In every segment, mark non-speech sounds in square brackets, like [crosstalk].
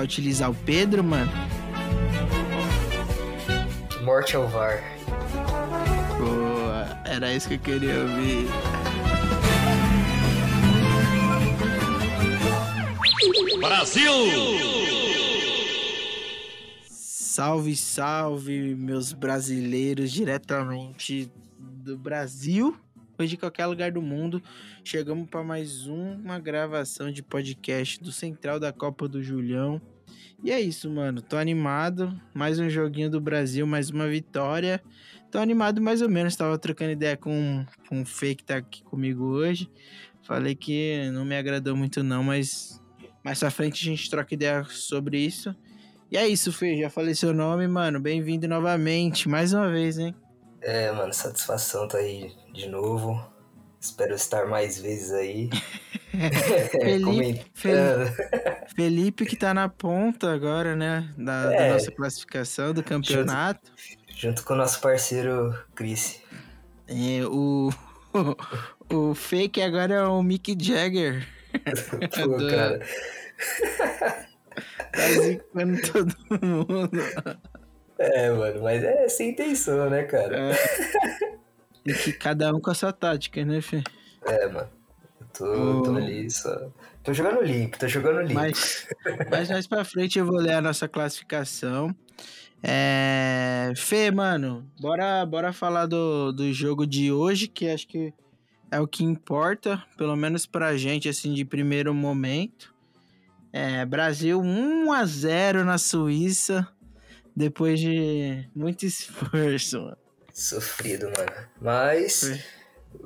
vai utilizar o Pedro, mano? Morte ao VAR. Boa, era isso que eu queria ouvir. Brasil! Salve, salve, meus brasileiros, diretamente do Brasil ou de qualquer lugar do mundo. Chegamos para mais uma gravação de podcast do Central da Copa do Julião. E é isso, mano. Tô animado. Mais um joguinho do Brasil, mais uma vitória. Tô animado mais ou menos. Tava trocando ideia com, com um fake que tá aqui comigo hoje. Falei que não me agradou muito, não, mas mais pra frente a gente troca ideia sobre isso. E é isso, Fê. Já falei seu nome, mano. Bem-vindo novamente, mais uma vez, hein? É, mano, satisfação tá aí de novo. Espero estar mais vezes aí. [laughs] Felipe, [laughs] Felipe, Felipe, que tá na ponta agora, né? Da, é, da nossa classificação do campeonato. Junto, junto com o nosso parceiro Chris. É, o, o, [laughs] o fake agora é o Mick Jagger. Pô, do... cara. Tá zicando todo mundo. É, mano, mas é sem intenção, né, cara? É. Que cada um com a sua tática, né, Fê? É, mano. Eu tô, tô ali só. Tô jogando limpo, tô jogando limpo. Mas, mas mais pra frente eu vou ler a nossa classificação. É... Fê, mano, bora, bora falar do, do jogo de hoje, que acho que é o que importa, pelo menos pra gente, assim, de primeiro momento. É, Brasil 1 a 0 na Suíça, depois de muito [laughs] esforço, mano. Sofrido, mano. Mas.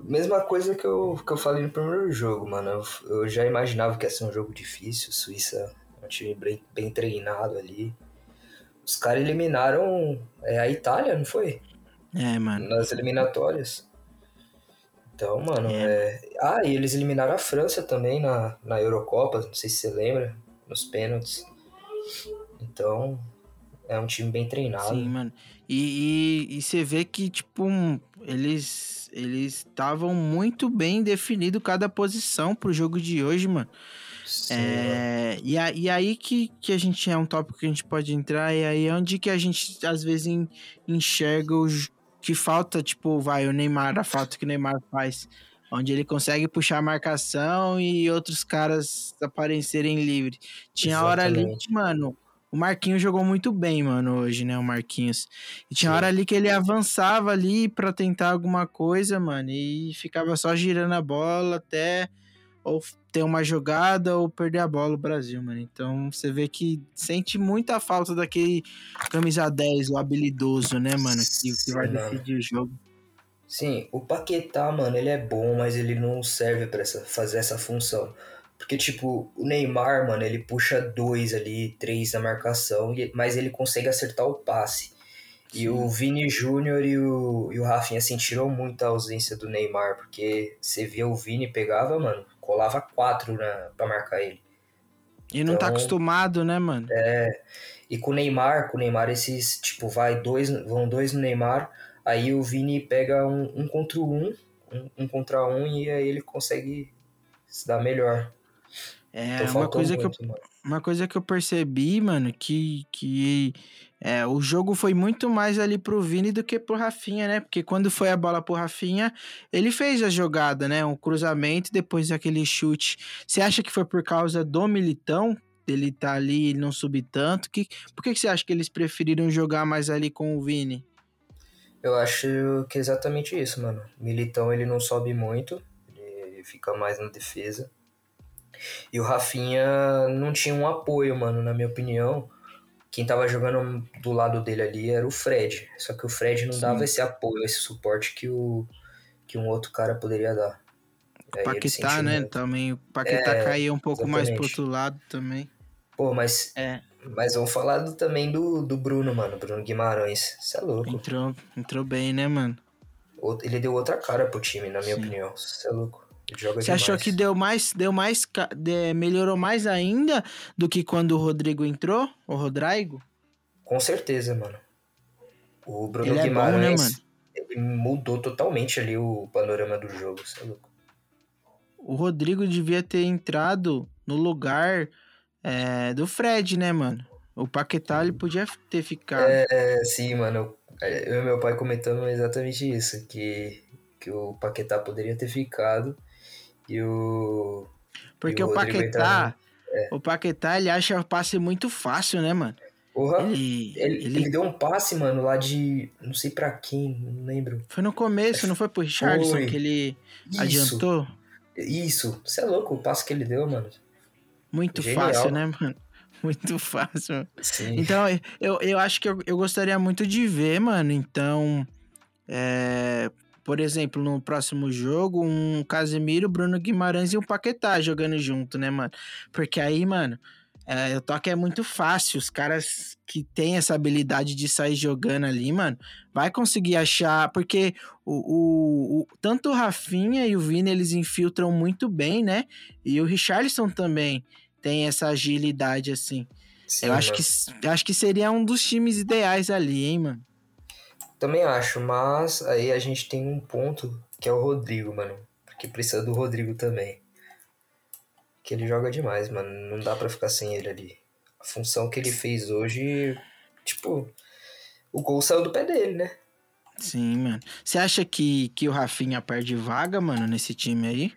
Mesma coisa que eu, que eu falei no primeiro jogo, mano. Eu, eu já imaginava que ia ser um jogo difícil. Suíça é um time bem, bem treinado ali. Os caras eliminaram é, a Itália, não foi? É, mano. Nas eliminatórias. Então, mano, é. é... Ah, e eles eliminaram a França também na, na Eurocopa, não sei se você lembra, nos pênaltis. Então, é um time bem treinado. Sim, mano. E, e, e você vê que, tipo, eles eles estavam muito bem definido cada posição pro jogo de hoje, mano. É, e, a, e aí que, que a gente é um tópico que a gente pode entrar, e aí é onde que a gente às vezes enxerga os, que falta, tipo, vai, o Neymar, a falta que o Neymar faz. Onde ele consegue puxar a marcação e outros caras aparecerem livre. Tinha Exatamente. hora ali, mano, o Marquinhos jogou muito bem, mano, hoje, né? O Marquinhos. E tinha Sim. hora ali que ele avançava ali para tentar alguma coisa, mano, e ficava só girando a bola até ou ter uma jogada ou perder a bola o Brasil, mano. Então você vê que sente muita falta daquele camisa 10, o habilidoso, né, mano? Que, que vai decidir o jogo. Sim, o Paquetá, mano, ele é bom, mas ele não serve para fazer essa função. Porque, tipo, o Neymar, mano, ele puxa dois ali, três na marcação, mas ele consegue acertar o passe. Sim. E o Vini Júnior e o, e o Rafinha sentiram muito a ausência do Neymar, porque você via o Vini pegava, mano, colava quatro na, pra marcar ele. E não tá então, tá acostumado, né, mano? É. E com o Neymar, com o Neymar, esses, tipo, vai dois, vão dois no Neymar, aí o Vini pega um, um contra um, um, um, contra um, e aí ele consegue se dar melhor. É, então, uma coisa muito, que eu, mano. uma coisa que eu percebi, mano, que, que é, o jogo foi muito mais ali pro Vini do que pro Rafinha, né? Porque quando foi a bola pro Rafinha, ele fez a jogada, né? Um cruzamento depois aquele chute. Você acha que foi por causa do Militão? Ele tá ali e não subir tanto? Que, por que, que você acha que eles preferiram jogar mais ali com o Vini? Eu acho que é exatamente isso, mano. Militão ele não sobe muito, ele fica mais na defesa. E o Rafinha não tinha um apoio, mano, na minha opinião quem tava jogando do lado dele ali era o Fred. Só que o Fred não Sim. dava esse apoio, esse suporte que, o, que um outro cara poderia dar. O Paquetá, né? Muito. Também. O Paquetá é, caía um pouco exatamente. mais pro outro lado também. Pô, mas. É. Mas vamos falar do, também do, do Bruno, mano. Bruno Guimarães. Você é louco. Entrou, entrou bem, né, mano? Ele deu outra cara pro time, na minha Sim. opinião. Você é louco. Joga Você demais. achou que deu mais, deu mais, de, melhorou mais ainda do que quando o Rodrigo entrou, o Rodrigo? Com certeza, mano. O Bruno ele Guimarães, é bom, né, ele mudou totalmente ali o panorama do jogo, você é louco. O Rodrigo devia ter entrado no lugar é, do Fred, né, mano? O Paquetá ele podia ter ficado. É, sim, mano. Eu e meu pai comentando exatamente isso, que, que o Paquetá poderia ter ficado e o. Porque e o, Rodrigo Paquetá, entrando. o Paquetá, ele acha o passe muito fácil, né, mano? Porra, Ele, ele, ele, ele deu um passe, mano, lá de. Não sei pra quem, não lembro. foi no começo, não foi pro Richardson Foi. que ele Isso, adiantou? Isso, você é louco o passe que ele deu, mano. Muito Genial. fácil, né, mano? [laughs] Muito fácil. Sim. Então, eu, eu acho que eu, eu gostaria muito de ver, mano. Então, é, por exemplo, no próximo jogo, um Casemiro, Bruno Guimarães e um Paquetá jogando junto, né, mano? Porque aí, mano, é, o toque é muito fácil. Os caras que têm essa habilidade de sair jogando ali, mano, vai conseguir achar. Porque o, o, o- tanto o Rafinha e o Vini, eles infiltram muito bem, né? E o Richarlison também tem essa agilidade, assim. Sim, Eu acho mano. que, eu acho que seria um dos times ideais ali, hein, mano? Também acho, mas aí a gente tem um ponto que é o Rodrigo, mano. Porque precisa do Rodrigo também. Que ele joga demais, mano. Não dá pra ficar sem ele ali. A função que ele fez hoje, tipo, o gol saiu do pé dele, né? Sim, mano. Você acha que, que o Rafinha perde vaga, mano, nesse time aí?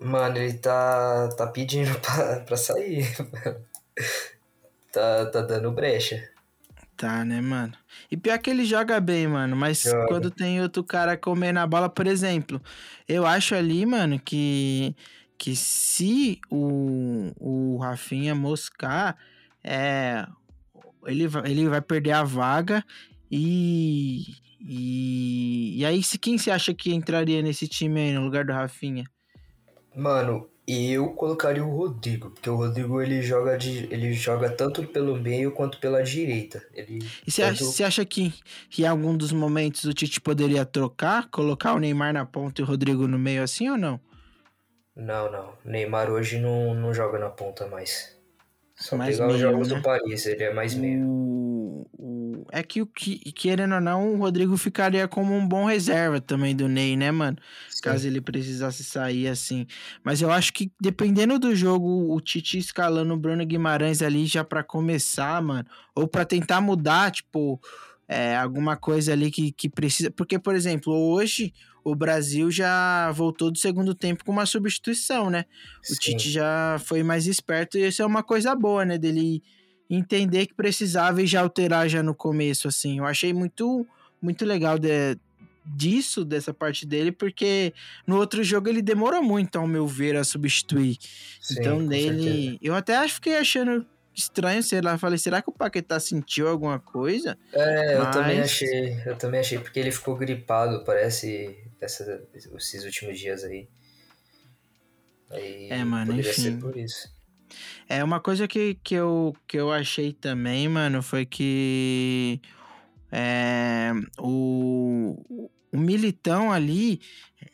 Mano, ele tá, tá pedindo [laughs] pra, pra sair. tá, tá dando brecha. Tá, né, mano? E pior que ele joga bem, mano. Mas Joga. quando tem outro cara comendo a bola, por exemplo, eu acho ali, mano, que, que se o, o Rafinha moscar, é, ele, vai- ele vai perder a vaga e. E, e aí, se quem você acha que entraria nesse time aí no lugar do Rafinha? Mano, eu colocaria o Rodrigo, porque o Rodrigo ele joga de, ele joga tanto pelo meio quanto pela direita. Ele E você acha, tanto- você acha que, que em algum dos momentos o Tite poderia trocar, colocar o Neymar na ponta e o Rodrigo no meio assim ou não? Não, não. O Neymar hoje não, não joga na ponta mais. Só Mais pegar os meio, jogos né? do Paris, ele é mais meio. O, o- é que, o que, querendo ou não, o Rodrigo ficaria como um bom reserva também do Ney, né, mano? Caso ele precisasse sair assim. Mas eu acho que dependendo do jogo, o Tite escalando o Bruno Guimarães ali já pra começar, mano. Ou pra tentar mudar, tipo, é, alguma coisa ali que, que precisa. Porque, por exemplo, hoje o Brasil já voltou do segundo tempo com uma substituição, né? O Sim. Tite já foi mais esperto e isso é uma coisa boa, né? Dele entender que precisava e já alterar já no começo, assim. Eu achei muito, muito legal de- disso, dessa parte dele, porque no outro jogo ele demorou muito, ao meu ver, a substituir. Sim, então, nele. certeza. Eu até fiquei achando estranho, sei lá. Falei, será que o Paquetá sentiu alguma coisa? É, eu também Mas- achei. Eu também achei, porque ele ficou gripado, parece, essa, esses últimos dias aí. Aí É, mano, poderia enfim. ser por isso. É, uma coisa que, que, eu, que eu achei também, mano, foi que é, o, o Militão ali,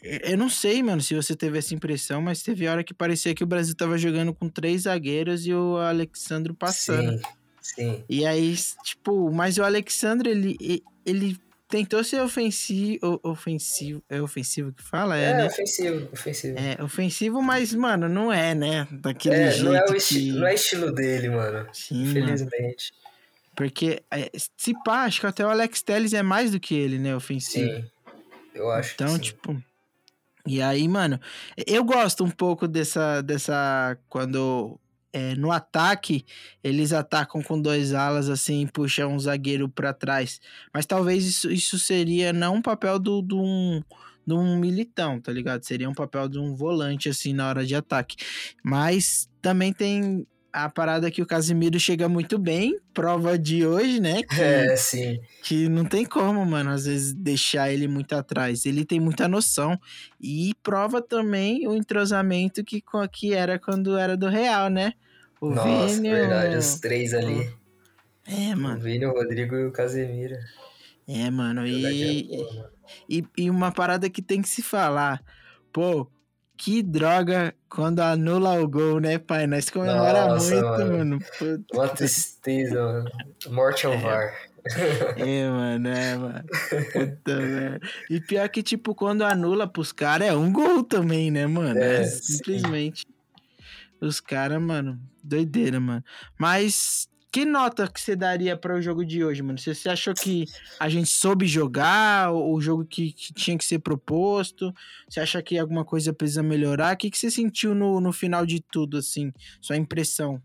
eu não sei, mano, se você teve essa impressão, mas teve hora que parecia que o Brasil tava jogando com três zagueiros e o Alexandro passando. Sim, sim. E aí, tipo, mas o Alexandre, ele, ele tentou ser ofensivo, ofensivo, é ofensivo que fala? É, É, né? ofensivo, ofensivo. É ofensivo, mas, mano, não é, né? Daquele É, jeito não, é o que... não é estilo dele, mano. Sim, mano. Infelizmente. Porque, é, se pá, acho que até o Alex Telles é mais do que ele, né, ofensivo. Sim. Eu acho então, que sim. tipo... E aí, mano, eu gosto um pouco dessa... dessa quando é, no ataque eles atacam com dois alas, assim, puxam um zagueiro pra trás. Mas talvez isso, isso seria não um papel do, do um, de um militão, tá ligado? Seria um papel de um volante, assim, na hora de ataque. Mas também tem a parada que o Casimiro chega muito bem, prova de hoje, né? Que, É, sim. que não tem como, mano, às vezes deixar ele muito atrás. Ele tem muita noção. E prova também o entrosamento que, que era quando era do Real, né? O Nossa, Vini, verdade. o- Os três ali. É, O mano. Vini, o Rodrigo e o Casemiro. É, mano. E, boa, mano. e, e uma parada que tem que se falar. Pô, que droga quando anula o gol, né, pai? Nós comemora Nossa, muito, mano. mano. Puta. Uma tristeza, mano. Morte ao VAR. É, mano, é, mano. Puta merda. E pior que, tipo, quando anula pros caras, é um gol também, né, mano? É, É, sim. simplesmente Os caras, mano, doideira, mano. Mas que nota que você daria para o jogo de hoje, mano? Você, você achou que a gente soube jogar o jogo que, que, tinha que ser proposto? Você acha que alguma coisa precisa melhorar? O que, que você sentiu no, no final de tudo, assim? Sua impressão?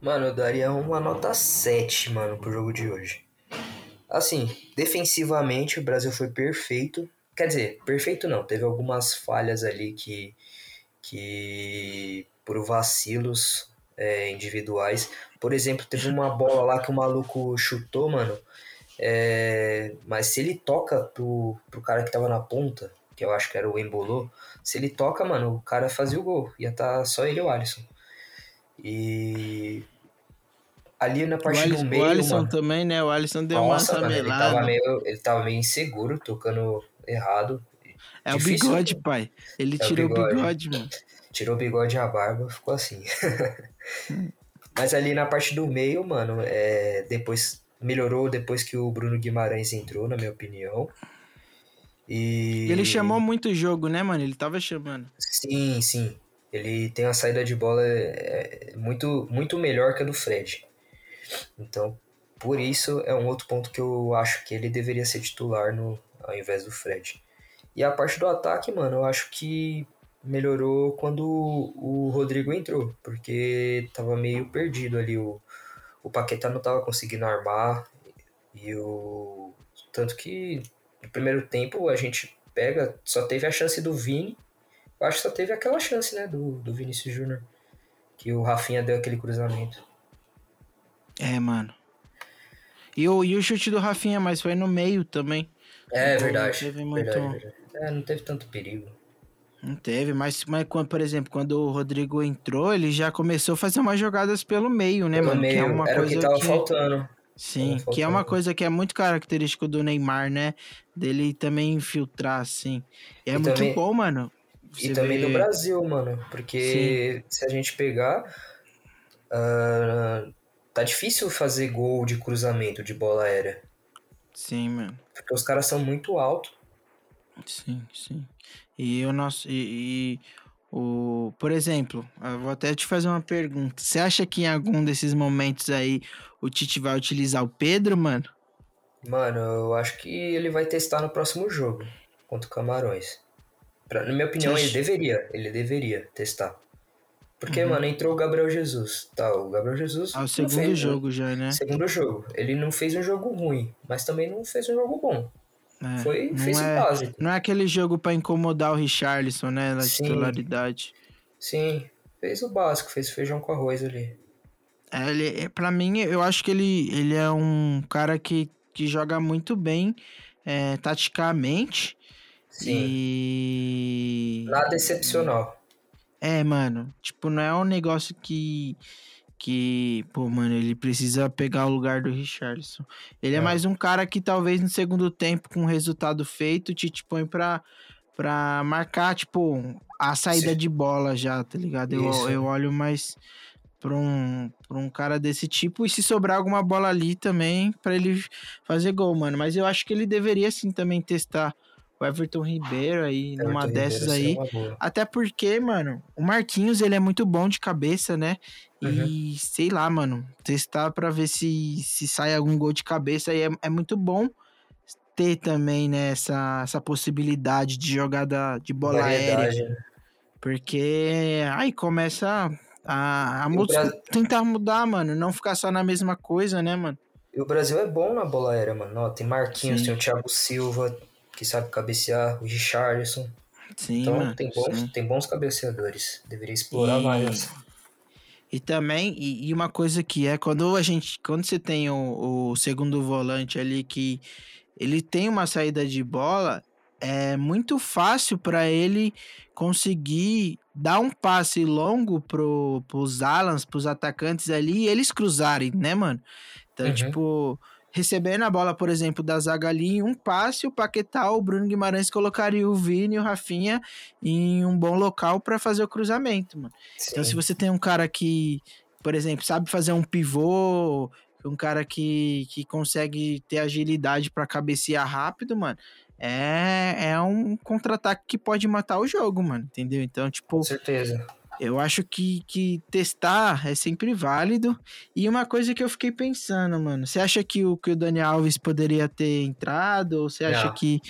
Mano, eu daria uma nota 7, mano, pro jogo de hoje. Assim, defensivamente o Brasil foi perfeito. Quer dizer, perfeito não, teve algumas falhas ali que, que por vacilos é, individuais. Por exemplo, teve uma bola lá que o maluco chutou, mano. É, mas se ele toca pro, pro cara que tava na ponta, que eu acho que era o Embolô, se ele toca, mano, o cara fazia o gol. Ia tá só ele e o Alisson. E ali na parte Alisson, do meio. O Alisson mano, também, né? O Alisson deu nossa, uma ele tava, meio, ele tava meio inseguro, tocando errado. É Difícil, o bigode, pai. Ele é tirou o bigode. bigode, mano. Tirou o bigode e a barba, ficou assim. [laughs] Mas ali na parte do meio, mano, é, depois melhorou depois que o Bruno Guimarães entrou, na minha opinião. E... Ele chamou muito o jogo, né, mano? Ele tava chamando. Sim, sim. Ele tem uma saída de bola é, muito, muito melhor que a do Fred. Então, por isso é um outro ponto que eu acho que ele deveria ser titular no, ao invés do Fred. E a parte do ataque, mano, eu acho que melhorou quando o Rodrigo entrou, porque tava meio perdido ali. O, o Paquetá não tava conseguindo armar. E o. Tanto que no primeiro tempo a gente pega, só teve a chance do Vini. Eu acho que só teve aquela chance, né, do, do Vinícius Júnior. Que o Rafinha deu aquele cruzamento. É, mano. E o, e o chute do Rafinha, mas foi no meio também. É, verdade. Teve muito... verdade, verdade. É, não teve tanto perigo. Não teve, mas, mas por exemplo, quando o Rodrigo entrou, ele já começou a fazer umas jogadas pelo meio, né, pelo mano? Meio. Que é uma Era coisa o que tava que... faltando. Sim, que é uma coisa que é muito característico do Neymar, né? Dele também infiltrar, assim. E é e muito também... bom, mano. Você e também vê... do Brasil, mano. Porque Sim. se a gente pegar. Uh, tá difícil fazer gol de cruzamento de bola aérea. Sim, mano. Porque os caras são muito altos. Sim, sim. E o nosso. E, e, o, por exemplo, eu vou até te fazer uma pergunta. Você acha que em algum desses momentos aí o Tite vai utilizar o Pedro, mano? Mano, eu acho que ele vai testar no próximo jogo contra o Camarões. Pra, na minha opinião, ele deveria. Ele deveria testar. Porque, uhum. mano, entrou o Gabriel Jesus. Tá, o Gabriel Jesus. Ah, o segundo fez, jogo já, né? Segundo jogo. Ele não fez um jogo ruim, mas também não fez um jogo bom. É, Foi, fez é, o básico. Não é aquele jogo para incomodar o Richarlison, né? Na Sim. titularidade. Sim, fez o básico, fez feijão com arroz ali. É, ele, é, pra mim, eu acho que ele, ele é um cara que, que joga muito bem é, taticamente. Sim. E... Nada excepcional. É, mano. Tipo, não é um negócio que que, pô, mano, ele precisa pegar o lugar do Richardson. Ele é. é, mais um cara que talvez no segundo tempo, com o resultado feito, te, te põe pra, pra marcar, tipo, a saída Sim. de bola já, tá ligado? Eu, eu olho mais pra um, pra um cara desse tipo e se sobrar alguma bola ali também para ele fazer gol, mano. Mas eu acho que ele deveria sim também testar o Everton Ribeiro aí, Everton numa dessas aí. Até porque, mano, o Marquinhos, ele é muito bom de cabeça, né? Uhum. E sei lá, mano, testar para ver se, se sai algum gol de cabeça aí é, é muito bom ter também, né, essa, essa possibilidade de jogada de bola Variedade. aérea. Né? Porque aí começa a, a Brasil... tentar mudar, mano, não ficar só na mesma coisa, né, mano? E o Brasil é bom na bola aérea, mano. Ó, tem Marquinhos, Sim. tem o Thiago Silva, que sabe cabecear, o Richardson. Sim, então mano, tem bons, sim. tem bons cabeceadores. Deveria explorar e... mais. E também, e, e, uma coisa que é, quando a gente. Quando você tem o, o segundo volante ali que ele tem uma saída de bola, é muito fácil para ele conseguir dar um passe longo pro, pros Alans, pros atacantes ali, e eles cruzarem, né, mano? Então, uhum. tipo, recebendo a bola, por exemplo, da zaga ali, um passe, o Paquetá, o Bruno Guimarães colocaria o Vini e o Rafinha em um bom local para fazer o cruzamento, mano. Sim. Então, se você tem um cara que, por exemplo, sabe fazer um pivô, um cara que, que consegue ter agilidade para cabecear rápido, mano, é, é um contra-ataque que pode matar o jogo, mano, entendeu? Então, tipo. Com certeza. Eu acho que, que testar é sempre válido. E uma coisa que eu fiquei pensando, mano. Você acha que o, que o Dani Alves poderia ter entrado? Ou você acha Não. que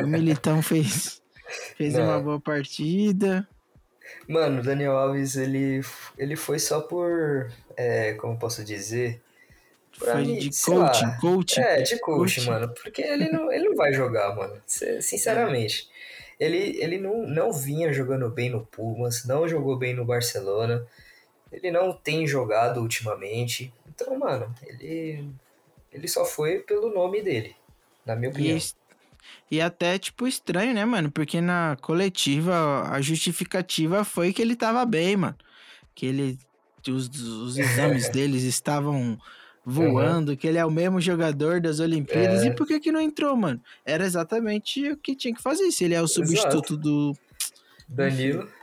o Militão [laughs] fez, fez Não. uma boa partida? Mano, o Daniel Alves, ele, ele foi só por. É, como posso dizer? Pra Foi mim, de coaching, lá. coaching. É, de coach, Coaching. mano. Porque ele não, ele não vai jogar, mano. Sinceramente. Ele, ele não, não vinha jogando bem no Pumas, não jogou bem no Barcelona. Ele não tem jogado ultimamente. Então, mano, ele, ele só foi pelo nome dele, na minha E, opinião. es- e até, tipo, estranho, né, mano? Porque na coletiva, a justificativa foi que ele tava bem, mano. Que ele. Os, os [laughs] exames deles estavam voando, que ele é o mesmo jogador das Olimpíadas. É. E por que que não entrou, mano? Era exatamente o que tinha que fazer. Se ele é o substituto do. Danilo. [laughs]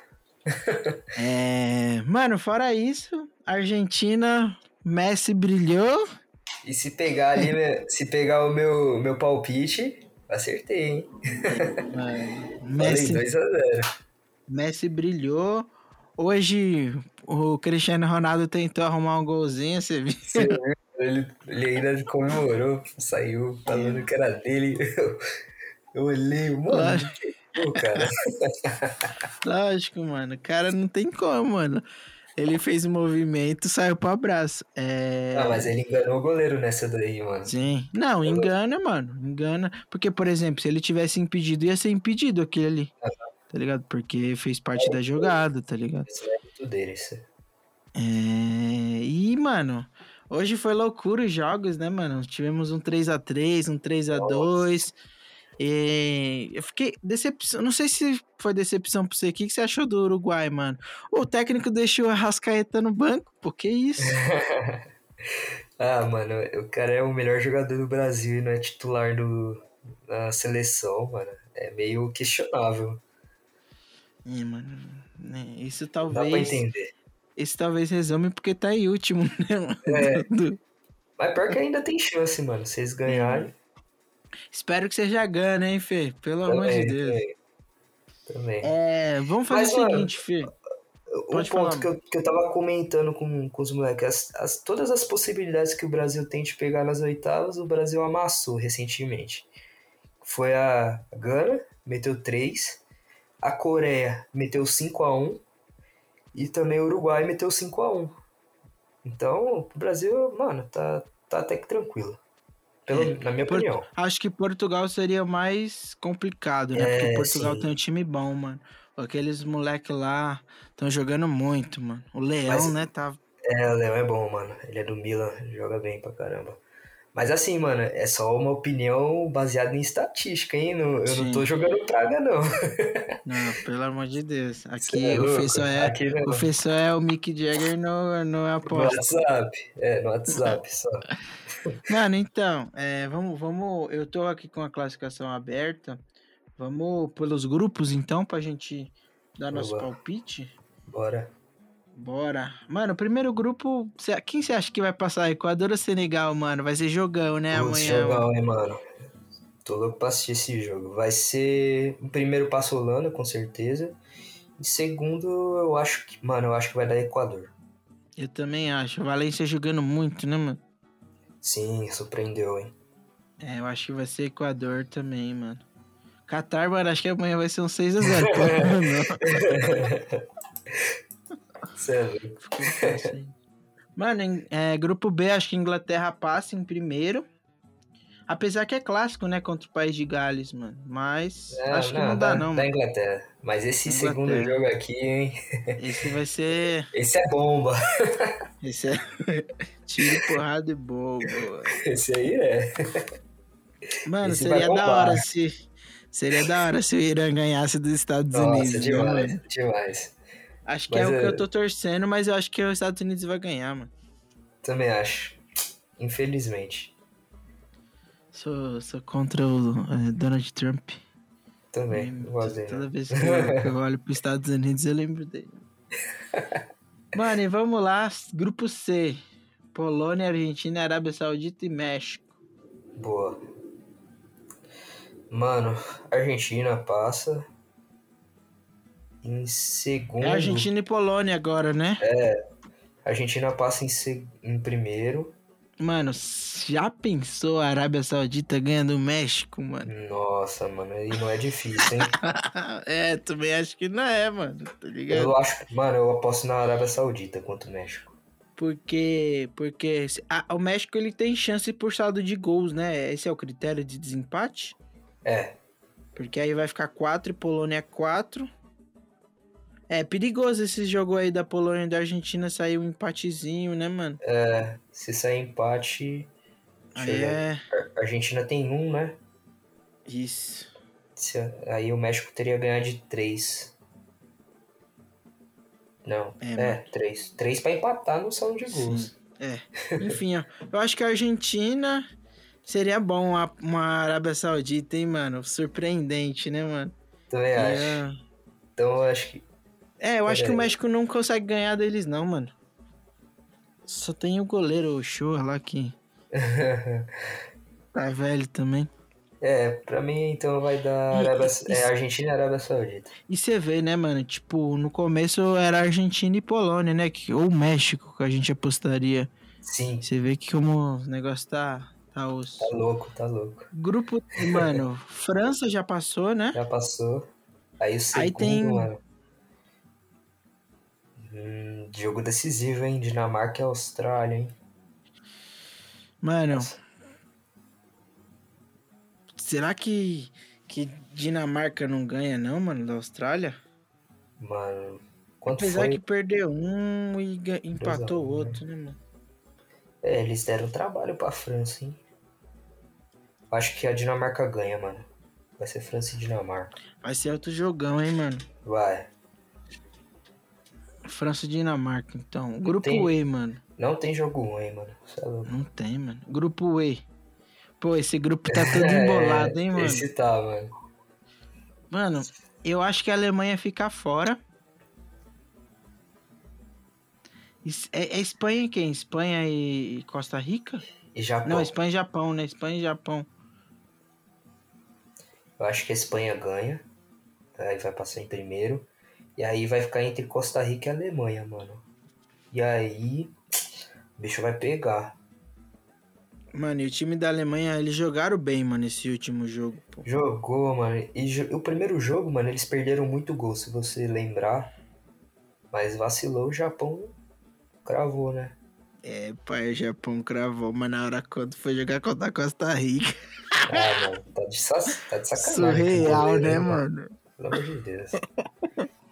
É... Mano, fora isso, Argentina, Messi brilhou. E se pegar ali, se pegar o meu, meu palpite, acertei, hein? [laughs] Falei Messi 2x0. Messi brilhou. Hoje o Cristiano Ronaldo tentou arrumar um golzinho, você viu? Ele, ele ainda comemorou, saiu falando que era dele. Eu, eu olhei, mano, Lógico. pô, cara. [laughs] Lógico, mano. O cara não tem como, mano. Ele fez o movimento, saiu pro abraço. É. Ah, mas ele enganou o goleiro nessa daí, mano. Sim. Não, engana, mano. Engana. Porque, por exemplo, se ele tivesse impedido, ia ser impedido aquele ali. Tá ligado? Porque fez parte da jogada, tá ligado? Esse é muito dele, isso. É... E, mano, hoje foi loucura os jogos, né, mano? Tivemos um 3x3, um 3x2. E eu fiquei decepção. Não sei se foi decepção pra você. O que você achou do Uruguai, mano? O técnico deixou a Rascaeta no banco. Pô, que isso? [laughs] ah, mano, o cara é o melhor jogador do Brasil e não é titular do, da seleção, mano. É meio questionável. É, mano. né, Isso Dá pra talvez. entender. Isso talvez resume porque tá em último, [laughs] né, mano? É. Do- Mas pior que ainda tem chance, mano. Eles ganharem, Espero que seja gana, hein, Fê? Pelo amor de também, Deus. também. Também. É, vamos fazer Mas, o mano, seguinte, Fê. Um Pode ponto falar. que eu, que eu tava comentando com, com os moleques, as, as- todas as possibilidades que o Brasil tem de pegar nas oitavas, o Brasil amassou recentemente. Foi a Gana, meteu 3, a Coreia meteu 5 a 1 e também o Uruguai meteu 5 a 1 Então, o Brasil, mano, tá, tá até que tranquilo. Pelo, na minha Por- opinião. Acho que Portugal seria mais complicado, né? É, Porque Portugal sim. tem um time bom, mano. Aqueles moleque lá estão jogando muito, mano. O Leão, Mas- né? Tá... É, o Léo é bom, mano. Ele é do Milan, joga bem pra caramba. Mas assim, mano, é só uma opinião baseada em estatística, hein? Não- eu Sim. não tô jogando praga, não. [laughs] Não, pelo amor de Deus. Aqui é o só é, Aqui não. o é o Mick Jagger no, no No aposta. WhatsApp. É, no WhatsApp só. [laughs] Mano, então, é, vamos, vamos. Eu tô aqui com a classificação aberta. Vamos pelos grupos, então, pra gente dar nosso Boa. palpite. Bora. Bora. Mano, o primeiro grupo. quem você acha que vai passar? Equador ou Senegal, mano? Vai ser jogão, né? Putz, Amanhã. jogão, hein, mano. Tô louco pra assistir esse jogo. Vai ser o primeiro passo Holanda, com certeza. E segundo, eu acho que. Mano, eu acho que vai dar Equador. Eu também acho. O Valência jogando muito, né, mano? Sim, surpreendeu, hein? É, eu acho que vai ser Equador também, mano. Qatar, mano, acho que amanhã vai ser um 6x0. [laughs] [laughs] é. [laughs] Mano, é, grupo B, acho que Inglaterra passa em primeiro. Apesar que é clássico, né? Contra o país de Gales, mano. Mas É, acho que não dá, da, não, Da. Inglaterra. Mas esse Inglaterra. segundo jogo aqui, hein? [laughs] Esse vai ser. Esse é bomba. [laughs] Esse é. Tiro, porrada e bobo. Esse aí é. Mano, Esse seria da hora se. Seria da hora se o Irã ganhasse dos Estados Nossa, Unidos. viu, demais, demais. Acho que é Mas o que é- eu tô torcendo, mas eu acho que os Estados Unidos vai ganhar, mano. Também acho. Infelizmente. Sou, sou contra o eh, Donald Trump. Também. Dele, Toda vez que eu, que eu olho pros Estados Unidos, eu lembro dele. [laughs] Mano, e vamos lá. Grupo C. Polônia, Argentina, Arábia Saudita e México. Boa. Mano, Argentina passa. Em segundo. É Argentina e Polônia agora, né? A Argentina passa em, em primeiro. Mano, já pensou a Arábia Saudita ganhando o México, mano? Nossa, mano, aí não é difícil, hein? [laughs] é, também acho que não é, mano, tá ligado? eu acho, mano, eu aposto na Arábia Saudita contra o México. Porque, porque ah, o México ele tem chance por saldo de gols, né? Esse é o critério de desempate. É, Porque aí vai ficar 4 e Polônia 4. É perigoso esse jogo aí da Polônia e da Argentina sair um empatezinho, né, mano? é, se sair empate, Aí é. A Argentina tem um, né? Isso. Se- aí o México teria ganhar de três. Não, É, é, mano. três. Três pra empatar no saldo de gols. É. Enfim, ó. Eu acho que a Argentina seria bom uma, uma Arábia Saudita, hein, mano? Surpreendente, né, mano? Também acho. É, Então eu acho que. É eu acho que o. México não consegue ganhar deles, não, mano. Só tem o goleiro, o Show lá que [laughs] tá velho também. é, pra mim então vai dar E- Arábia, e- é, Argentina e Arábia Saudita. E você vê, né, mano? Tipo, no começo era Argentina e Polônia, né? Que, ou México que a gente apostaria. Sim, Você vê que como o negócio tá, tá osso. tá louco, tá louco. Grupo, mano, [laughs] França já passou, né? Já passou. Aí o segundo, Aí tem- mano. Hum, jogo decisivo, hein? Dinamarca e Austrália, hein? Mano, Nossa. será que, que Dinamarca não ganha, não, mano, da Austrália? Mano, quanto Apesar foi? que perdeu um e empatou o né? outro, né, mano? É, eles deram trabalho pra França, hein? Acho que a Dinamarca ganha, mano. Vai ser França e Dinamarca. Vai ser outro jogão, hein, mano? Vai. França e Dinamarca, então. Grupo Tem- E, mano. Não tem jogo ruim, mano. É. Não tem, mano. Grupo E. Pô, esse grupo tá [laughs] todo embolado, hein, mano? Esse tá, mano. Mano, eu acho que a Alemanha fica fora. É, é Espanha quem? Espanha e e Costa Rica? E Japão. Não, Espanha e Japão, né? Espanha e Japão. Eu acho que a Espanha ganha. Aí vai passar em primeiro. E aí vai ficar entre Costa Rica e Alemanha, mano. E aí. O bicho vai pegar. Mano, e o time da Alemanha, eles jogaram bem, mano, esse último jogo, pô. Jogou, mano. E jo- o primeiro jogo, mano, eles perderam muito gol, se você lembrar. Mas vacilou, o Japão cravou, né? É, pai, o Japão cravou, mas na hora quando foi jogar contra a Costa Rica. Ah, mano, tá de, tá de sacanagem. Surreal, goleiro, né, hein, mano? Pelo amor de Deus. [laughs]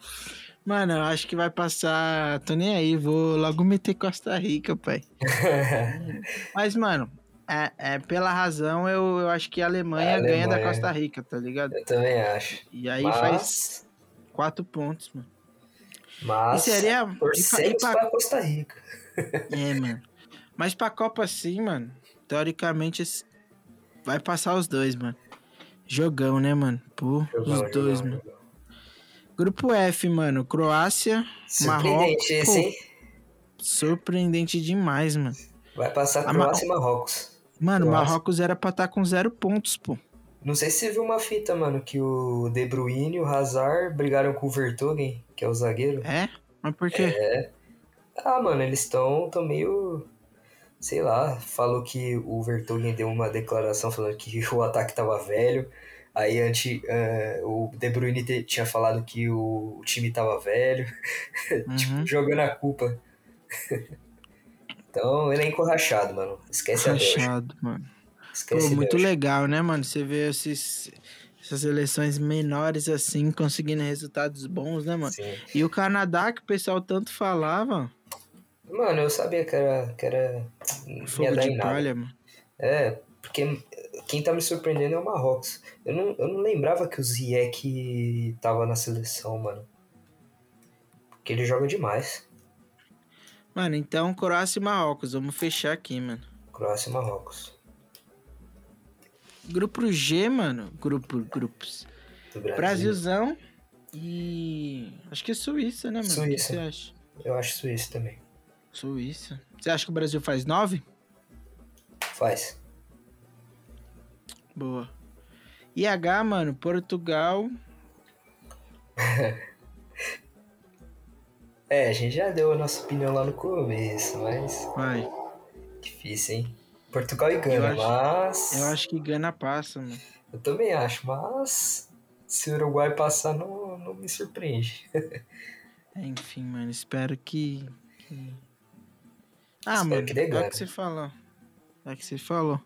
Mano, eu acho que vai passar. Tô nem aí, vou logo meter Costa Rica, pai. [laughs] Mas, mano, é, é, pela razão, eu, eu acho que a Alemanha, A ganha da Alemanha. Costa Rica, tá ligado? Eu também acho. E aí mas, faz quatro pontos, mano. mas E seria- torcemos pra- pra- Costa Rica. É, mano. Mas pra Copa assim, mano, teoricamente vai passar os dois, mano. Jogão, né, mano? Pô, Jogão, os dois, jogão, mano. jogão. Grupo F, mano. Croácia, Marrocos. Surpreendente esse, hein? Surpreendente demais, mano. Vai passar A Croácia e Marrocos. Mano, Croácia. Marrocos era pra estar com zero pontos, pô. Não sei se você viu uma fita, mano, que o De Bruyne e o Hazard brigaram com o Vertonghen, que é o zagueiro. É? Mas por quê? Ah, mano, eles estão tão meio... Sei lá, falou que o Vertonghen deu uma declaração falando que [laughs] o ataque tava velho. Aí antes, eh, o De Bruyne te- tinha falado que o, o time tava velho. [laughs] Uhum. tipo, jogando a culpa. então, ele é encorrachado, mano. Esquece a Bélgica. Rachado, mano. Esquece Pô, a muito legal, né, mano? Você vê esses, essas seleções menores assim, conseguindo resultados bons, né, mano? Sim. E o Canadá, que o pessoal tanto falava, Mano, eu sabia que era. Que era fogo de palha, mano. É, porque quem tá me surpreendendo é o Marrocos. Eu não, eu não lembrava que o Ziyech tava na seleção, mano. Porque ele joga demais. Mano, então Croácia e Marrocos, vamos fechar aqui, mano. Croácia e Marrocos. Grupo G, mano. Grupo, grupos. Brasil. Brasilzão e. Acho que é Suíça, né, mano? O que Suíça. você acha? Eu acho Suíça também. Suíça. Você acha que o Brasil faz nove? Faz. Boa. IH, mano, Portugal. [laughs] É, a gente já deu a nossa opinião lá no começo, mas. Vai. Difícil, hein? Portugal e Eu Gana, acho- mas. Eu acho que Gana passa, mano. Eu também acho, mas. Se o Uruguai passar, não, não me surpreende. [laughs] É, Enfim, mano, espero que. que- Ah, Espero mano, que é o que você falou. É o que você falou.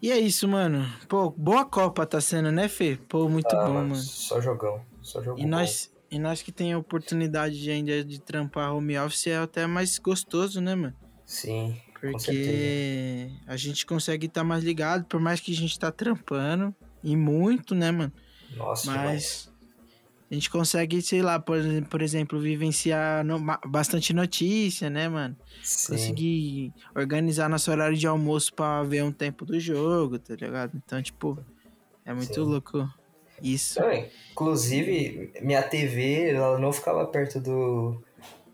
E é isso, mano. Pô, boa Copa tá sendo, né, Fê? Pô, muito Ah, bom, mano. Só jogão. Só jogão. E nós, e nós que tem a oportunidade de ainda de trampar home office é até mais gostoso, né, mano? Sim. Porque a gente consegue estar mais ligado, por mais que a gente tá trampando. E muito, né, mano? Nossa. Mas a gente consegue, sei lá, por, por exemplo, vivenciar no- bastante notícia, né, mano? Sim. Conseguir organizar nosso horário de almoço pra ver um tempo do jogo, tá ligado? Então, tipo, é muito Sim. louco isso. Inclusive, minha TV, ela não ficava perto do,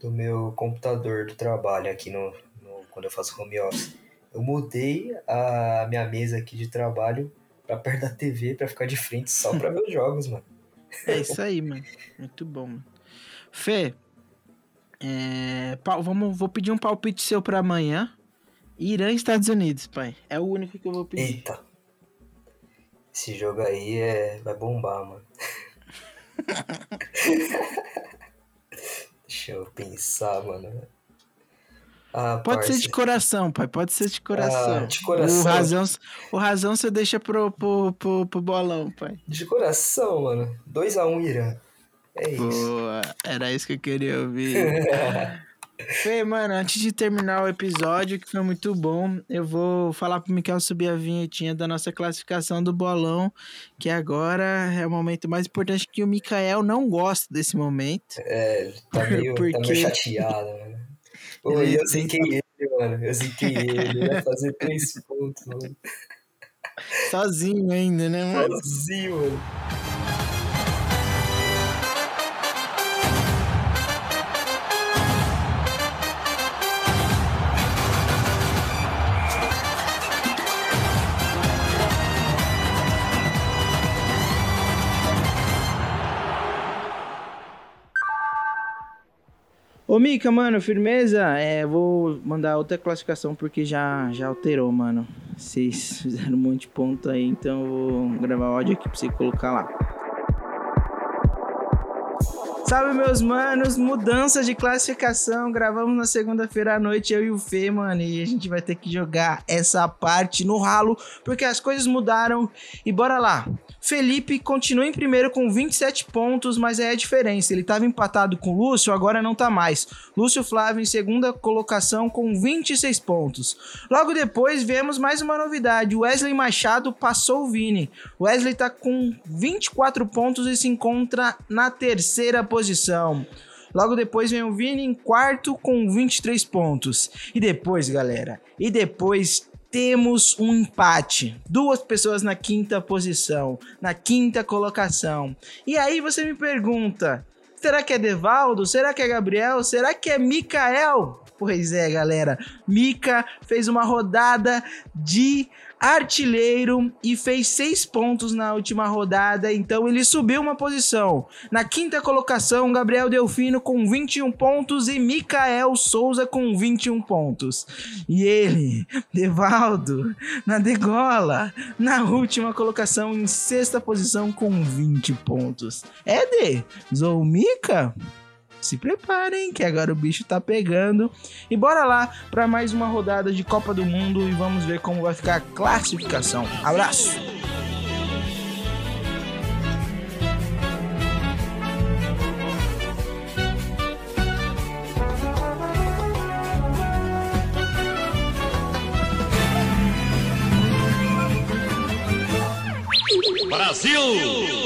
do meu computador do trabalho aqui no, no- quando eu faço home office. Eu mudei a minha mesa aqui de trabalho pra perto da TV pra ficar de frente só pra [laughs] ver os jogos, mano. É isso aí, mano. Muito bom, mano. Fê, é, vamos, vou pedir um palpite seu pra amanhã. Irã e Estados Unidos, pai. É o único que eu vou pedir. Eita. Esse jogo aí é... vai bombar, mano. [laughs] Deixa eu pensar, mano. Ah, Pode ser de coração, pai. Pode ser de coração. Ah, de coração. O razão, o razão você deixa pro, pro, pro, pro bolão, pai. De coração, mano. 2x1 Irã. É isso. Boa. Era isso que eu queria ouvir. [laughs] Fê, mano, antes de terminar o episódio, que foi muito bom, eu vou falar pro Mikael subir a vinhetinha da nossa classificação do bolão, que agora é o momento mais importante que o Mikael não gosta desse momento. É, ele tá meio, Por [laughs] tá meio chateado, mano. Pô, Ele- e eu ziquei ele, mano. Eu ziquei ele. Ele ia fazer três pontos, mano. Sozinho ainda, né, mano? Sozinho, mano. Ô, Mika, mano, firmeza? É, vou mandar outra classificação porque já, já alterou, mano. Vocês [laughs] fizeram um monte de ponto aí, então eu vou gravar áudio aqui pra você colocar lá. Salve, meus manos! Mudança de classificação. Gravamos na segunda-feira à noite, eu e o Fê, mano. E a gente vai ter que jogar essa parte no ralo, porque as coisas mudaram. E bora lá. Felipe continua em primeiro com 27 pontos, mas é a diferença. Ele estava empatado com Lúcio, agora não tá mais. Lúcio Flávio em segunda colocação com 26 pontos. Logo depois vemos mais uma novidade. Wesley Machado passou o Vini. Wesley tá com 24 pontos e se encontra na terceira posição. Logo depois vem o Vini em quarto com 23 pontos. E depois, galera, e depois temos um empate. Duas pessoas na quinta posição, na quinta colocação. E aí você me pergunta: será que é Devaldo? Será que é Gabriel? Será que é Mikael? Pois é, galera. Mika fez uma rodada de artilheiro e fez seis pontos na última rodada, então ele subiu uma posição. Na quinta colocação, Gabriel Delfino com 21 pontos e Mikael Souza com 21 pontos. E ele, Devaldo, na degola, na última colocação em sexta posição com 20 pontos. É de Zoumika? Se preparem, que agora o bicho tá pegando. E bora lá para mais uma rodada de Copa do Mundo e vamos ver como vai ficar a classificação. Abraço! Brasil!